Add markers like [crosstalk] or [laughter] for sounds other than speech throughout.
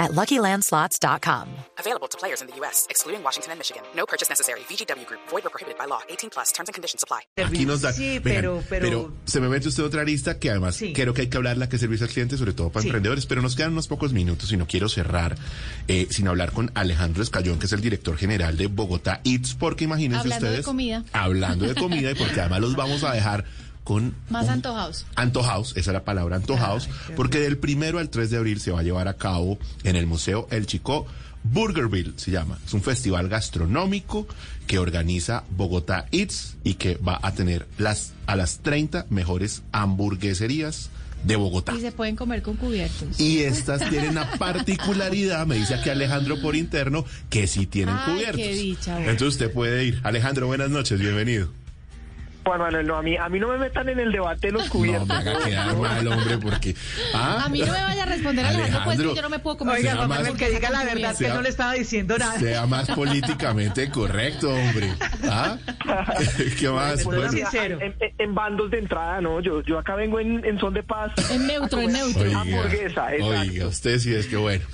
at LuckyLandSlots.com. Available to players in the U.S., excluding Washington and Michigan. No purchase necessary. VGW Group. Void or prohibited by law. 18 plus. Terms and conditions apply. Aquí nos da. Sí, Vengan, pero- pero- se me mete usted otra arista que además Sí. creo que hay que hablarla, que servicio al cliente, sobre todo para Sí. emprendedores, pero nos quedan unos pocos minutos y no quiero cerrar eh, sin hablar con Alejandro Escayón, que es el director general de Bogotá Eats, porque imagínense Hablando de ustedes. comida. Hablando de comida y porque además los vamos a dejar con Más un- antojados. Antojados, esa es la palabra antojados, porque del primero al 3 de abril se va a llevar a cabo en el Museo El Chico Burgerville, se llama. Es un festival gastronómico que organiza Bogotá Eats y que va a tener las, a las 30 mejores hamburgueserías de Bogotá. Y se pueden comer con cubiertos. Y estas tienen una particularidad, me dice aquí Alejandro por interno, que sí tienen Ay, cubiertos. qué dicha, bueno. Entonces usted puede ir. Alejandro, buenas noches, bienvenido. Juan Manuel, no, a mí, a mí no me metan en el debate de los No cubiertos. me haga quedar mal, hombre, porque... ¿ah? A mí no me vaya a responder Alejandro, pues Alejandro, que yo no me puedo comer. Oiga, Juan Manuel, que diga la verdad, que Sea- no le estaba diciendo nada. Sea más políticamente correcto, hombre. ¿Ah? [laughs] ¿Qué más? Bueno, Bueno, sincero. En bandos de entrada, no, yo, yo acá vengo en, en son de paz. En neutro, en neutro. oiga, hamburguesa, exacto. oiga, usted sí es que bueno.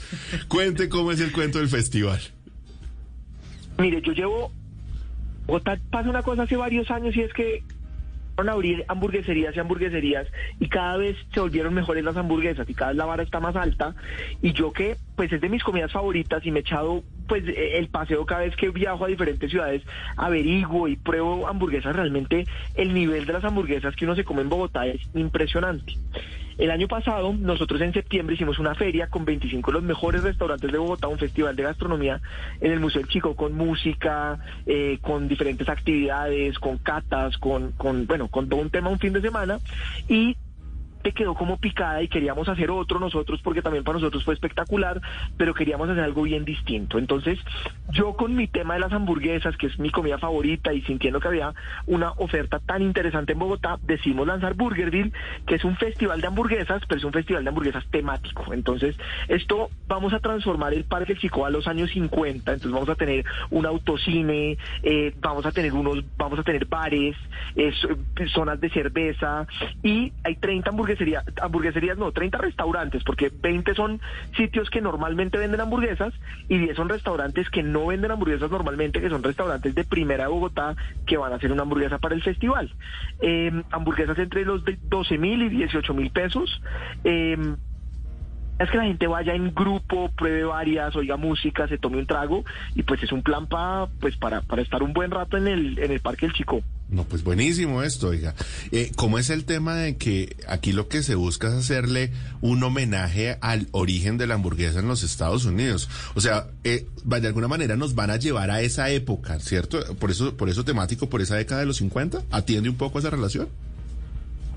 Cuente cómo es el cuento del festival. Mire, yo llevo. Bogotá pasa una cosa hace varios años y es que a abrir hamburgueserías y hamburgueserías y cada vez se volvieron mejores las hamburguesas y cada vez la vara está más alta y yo que pues es de mis comidas favoritas y me he echado pues el paseo cada vez que viajo a diferentes ciudades averiguo y pruebo hamburguesas realmente el nivel de las hamburguesas que uno se come en Bogotá es impresionante. El año pasado, nosotros en septiembre hicimos una feria con 25 de los mejores restaurantes de Bogotá, un festival de gastronomía en el Museo del Chico, con música, eh, con diferentes actividades, con catas, con, con, bueno, con todo un tema un fin de semana. Y quedó como picada y queríamos hacer otro nosotros porque también para nosotros fue espectacular, pero queríamos hacer algo bien distinto. Entonces, yo con mi tema de las hamburguesas, que es mi comida favorita y sintiendo que había una oferta tan interesante en Bogotá, decidimos lanzar Burgerville, que es un festival de hamburguesas, pero es un festival de hamburguesas temático. Entonces, esto vamos a transformar el Parque Chico a los años 50, entonces vamos a tener un autocine, eh, vamos a tener unos, vamos a tener bares, eh, zonas de cerveza y hay 30 hamburgueserías, no, 30 restaurantes, porque 20 son sitios que normalmente venden hamburguesas y 10 son restaurantes que no venden hamburguesas normalmente, que son restaurantes de primera Bogotá que van a hacer una hamburguesa para el festival. Eh, hamburguesas entre los de 12 mil y 18 mil pesos. Eh, es que la gente vaya en grupo, pruebe varias, oiga música, se tome un trago y pues es un plan pa, pues para, para estar un buen rato en el, en el Parque del Chico. No, pues buenísimo esto, oiga. Eh, ¿Cómo es el tema de que aquí lo que se busca es hacerle un homenaje al origen de la hamburguesa en los Estados Unidos? O sea, eh, de alguna manera nos van a llevar a esa época, ¿cierto? Por eso, por eso temático, por esa década de los 50. ¿Atiende un poco a esa relación?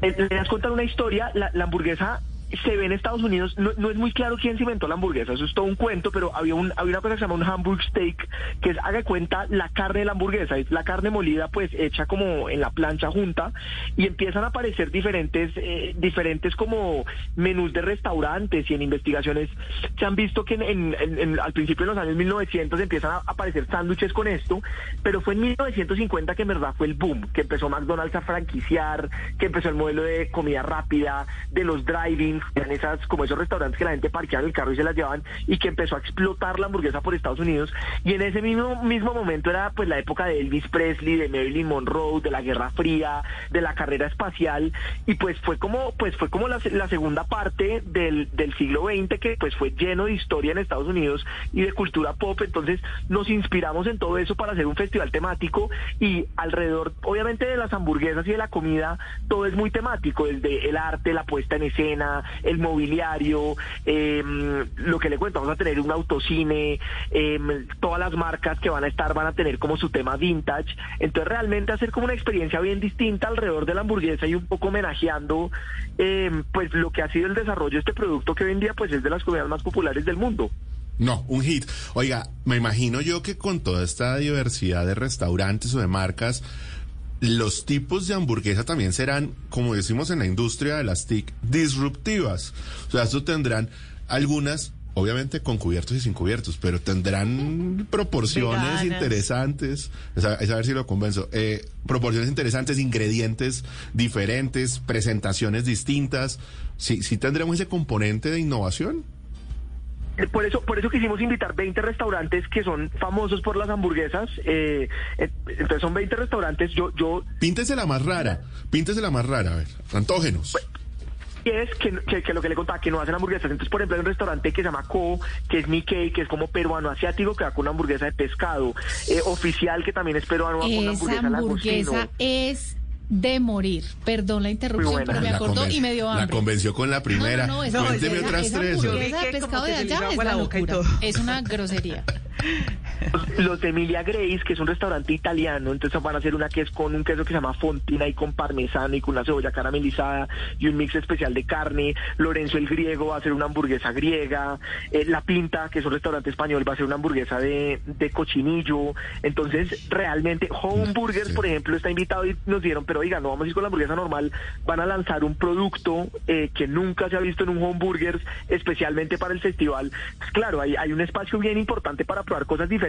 Eh, Le das contar una historia, la, la hamburguesa se ve en Estados Unidos, no, no es muy claro quién se inventó la hamburguesa, eso es todo un cuento, pero había, un, había una cosa que se llama un hamburg steak, que es, haga cuenta, la carne de la hamburguesa, es la carne molida pues hecha como en la plancha junta, y empiezan a aparecer diferentes, eh, diferentes como menús de restaurantes y en investigaciones. Se han visto que en- en- en- al principio de los años 1900 empiezan a aparecer sándwiches con esto, pero fue en 1950 que en verdad fue el boom, que empezó McDonald's a franquiciar, que empezó el modelo de comida rápida, de los driving, eran esas, como esos restaurantes que la gente parqueaba el carro y se las llevaban, y que empezó a explotar la hamburguesa por Estados Unidos. Y en ese mismo, mismo momento era pues la época de Elvis Presley, de Marilyn Monroe, de la Guerra Fría, de la carrera espacial, y pues fue como, pues fue como la, la segunda parte del, del siglo XX que pues fue lleno de historia en Estados Unidos y de cultura pop. Entonces nos inspiramos en todo eso para hacer un festival temático y alrededor, obviamente, de las hamburguesas y de la comida, todo es muy temático, desde el arte, la puesta en escena, el mobiliario, eh, lo que le cuento, vamos a tener un autocine, eh, todas las marcas que van a estar van a tener como su tema vintage, entonces realmente hacer como una experiencia bien distinta alrededor de la hamburguesa y un poco homenajeando eh, pues lo que ha sido el desarrollo de este producto que hoy en día pues es de las comidas más populares del mundo. No, un hit. Oiga, me imagino yo que con toda esta diversidad de restaurantes o de marcas, los tipos de hamburguesa también serán, como decimos en la industria de las TIC, disruptivas. O sea, esto tendrán algunas, obviamente con cubiertos y sin cubiertos, pero tendrán proporciones Veganas. interesantes. Es a, es a ver si lo convenzo. Eh, proporciones interesantes, ingredientes diferentes, presentaciones distintas. Sí, sí tendremos ese componente de innovación. Eh, Por eso, por eso quisimos invitar 20 restaurantes que son famosos por las hamburguesas. eh, entonces son 20 restaurantes. Yo, yo Píntese la más rara, píntese la más rara, a ver, antógenos. y es que, que, que lo que le contaba, que no hacen hamburguesas. Entonces, por ejemplo, hay un restaurante que se llama Co, que es Nikkei, que es como peruano asiático, que va con una hamburguesa de pescado. Eh, oficial, que también es peruano, va con una Esa hamburguesa hamburguesa langostino. es de morir. Perdón la interrupción, pero me La acordó y me dio La hambre. convenció con la primera. No, no, no, Cuénteme esa- otras esa tres. de pescado de allá es la la boca y locura. todo. Es una grosería. [laughs] [laughs] Los de Emilia Grace, que es un restaurante italiano, entonces van a hacer una que es con un queso que se llama fontina y con parmesano y con una cebolla caramelizada y un mix especial de carne. Lorenzo el Griego va a hacer una hamburguesa griega. Eh, La Pinta, que es un restaurante español, va a hacer una hamburguesa de, de cochinillo. Entonces, realmente, Home Burgers, Sí. por ejemplo, está invitado y nos dieron, pero oiga, no vamos a ir con la hamburguesa normal, van a lanzar un producto eh, que nunca se ha visto en un Home Burgers, especialmente para el festival. Pues claro, hay, hay un espacio bien importante para probar cosas diferentes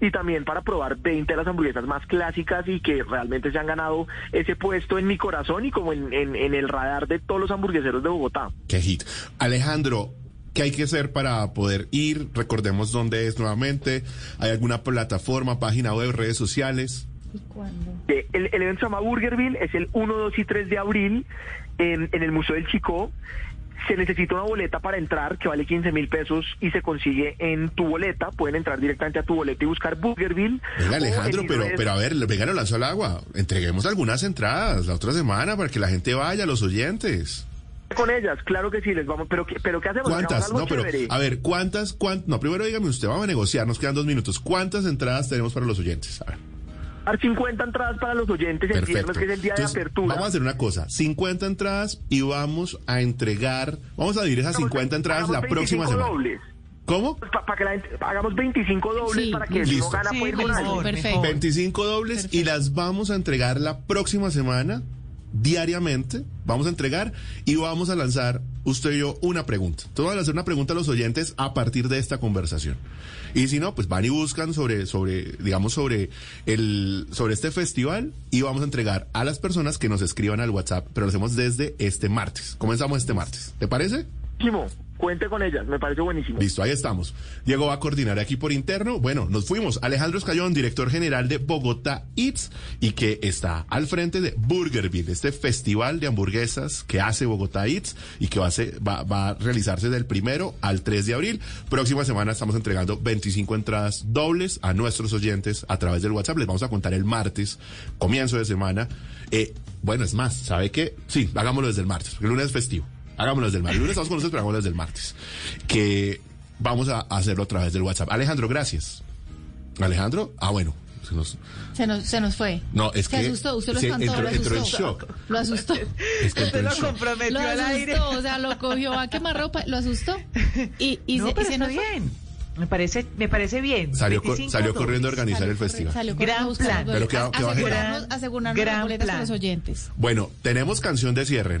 y también para probar 20 de las hamburguesas más clásicas y que realmente se han ganado ese puesto en mi corazón y como en, en- en el radar de todos los hamburgueseros de Bogotá. Qué hit. Alejandro, ¿qué hay que hacer para poder ir? Recordemos dónde es nuevamente. ¿Hay alguna plataforma, página web, redes sociales? ¿Y cuándo? Eh, El, el evento se llama Burgerville, es el 1, 2 y 3 de abril en, en el Museo del Chico. Se necesita una boleta para entrar que vale 15 mil pesos y se consigue en tu boleta. Pueden entrar directamente a tu boleta y buscar Burgerville. Venga, Alejandro, pero, pero a ver, venga, lo lanzó al agua. Entreguemos algunas entradas la otra semana para que la gente vaya, los oyentes. Con ellas, claro que sí, les vamos. Pero, ¿qué- pero ¿qué hacemos? ¿Cuántas? No, pero chévere. a ver, ¿cuántas? cuántas no, primero dígame usted, vamos a negociar, nos quedan dos minutos. ¿Cuántas entradas tenemos para los oyentes? A ver. Dar 50 entradas para los oyentes el Perfecto. viernes, que es el día Entonces, de apertura. Vamos a hacer una cosa, 50 entradas y vamos a entregar, vamos a dividir esas Hagamos 50 entradas la próxima 25 semana. dobles. ¿Cómo? Para que la gente, hagamos 25 dobles Sí, para que si listo. no gana Sí, puede ir con mejor, alguien. Perfecto. mejor. 25 dobles y las vamos a entregar la próxima semana, diariamente. Vamos a entregar y vamos a lanzar, usted y yo, una pregunta. Entonces vamos a hacer una pregunta a los oyentes a partir de esta conversación. Y si no, pues van y buscan sobre, sobre, digamos, sobre el, sobre este festival y vamos a entregar a las personas que nos escriban al WhatsApp, pero lo hacemos desde este martes. Comenzamos este martes. ¿Te parece? Cuente con ellas, me parece buenísimo. Listo, ahí estamos. Diego va a coordinar aquí por interno. Bueno, nos fuimos. Alejandro Escayón, director general de Bogotá Eats y que está al frente de Burgerville, este festival de hamburguesas que hace Bogotá Eats y que va a, ser- va, va a realizarse del primero al 3 de abril. Próxima semana estamos entregando 25 entradas dobles a nuestros oyentes a través del WhatsApp. Les vamos a contar el martes, comienzo de semana. Eh, bueno, es más, ¿sabe qué? Sí, hagámoslo desde el martes, porque el lunes es festivo. Hagámoslo desde el martes. El lunes estamos con ustedes, pero hagámoslo desde el martes. Que vamos a hacerlo a través del WhatsApp. Alejandro, gracias. Alejandro, ah, bueno. se nos- Se nos, se nos fue. No, es se que asustó, usted lo se espantó, entró- lo entró en asustó. shock. Lo asustó. es que entró Usted lo shock. comprometió Lo al aire. o sea, lo cogió a quemarropa, lo asustó. Y, y no, se, y nos fue. bien. Me parece, me parece bien. Salió, co- 25 salió corriendo a organizar el Salió festival. salió Gran plan. Pero que- asegurarnos, Gran- las boletas plan. los oyentes. Bueno, tenemos canción de cierre.